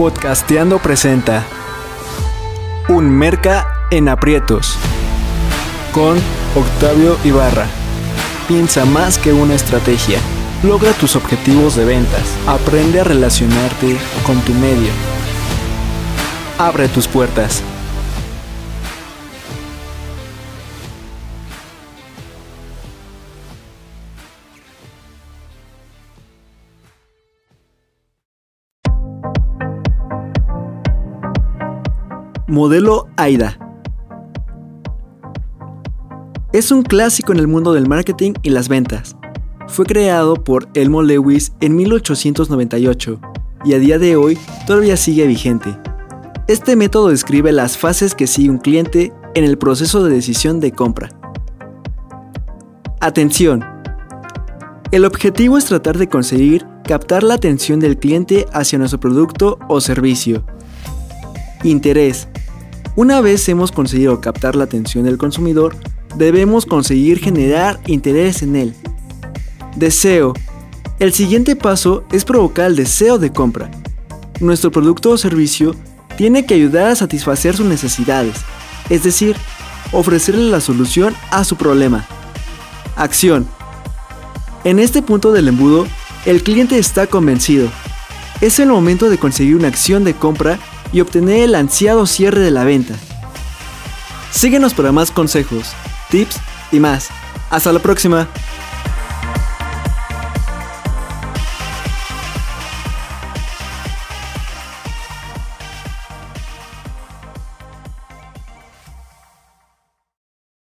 Podcasteando presenta Un Merca en aprietos con Octavio Ibarra. Piensa más que una estrategia. Logra tus objetivos de ventas. Aprende a relacionarte con tu medio. Abre tus puertas. Modelo AIDA. Es un clásico en el mundo del marketing y las ventas. Fue creado por Elmo Lewis en 1898 y a día de hoy todavía sigue vigente. Este método describe las fases que sigue un cliente en el proceso de decisión de compra. Atención. El objetivo es tratar de conseguir captar la atención del cliente hacia nuestro producto o servicio. Interés. Una vez hemos conseguido captar la atención del consumidor, debemos conseguir generar interés en él. Deseo. El siguiente paso es provocar el deseo de compra. Nuestro producto o servicio tiene que ayudar a satisfacer sus necesidades, es decir, ofrecerle la solución a su problema. Acción. En este punto del embudo, el cliente está convencido. Es el momento de conseguir una acción de compra y obtener el ansiado cierre de la venta. Síguenos para más consejos, tips y más. Hasta la próxima.